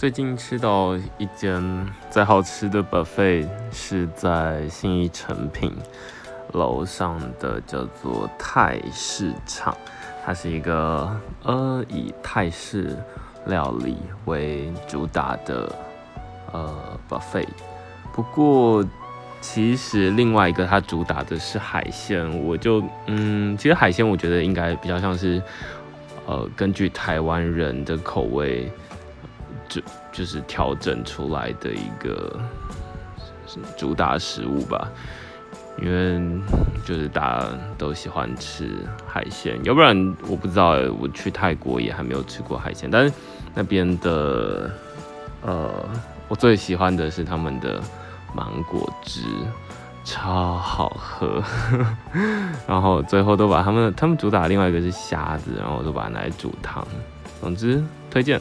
最近吃到一间最好吃的 buffet 是在信义成品楼上的，叫做泰市场。它是一个呃以泰式料理为主打的呃 buffet。不过其实另外一个它主打的是海鲜，我就嗯，其实海鲜我觉得应该比较像是呃根据台湾人的口味。就就是调整出来的一个主打食物吧，因为就是大家都喜欢吃海鲜，要不然我不知道，我去泰国也还没有吃过海鲜，但是那边的呃，我最喜欢的是他们的芒果汁，超好喝，然后最后都把他们他们主打另外一个是虾子，然后都把它拿来煮汤，总之推荐。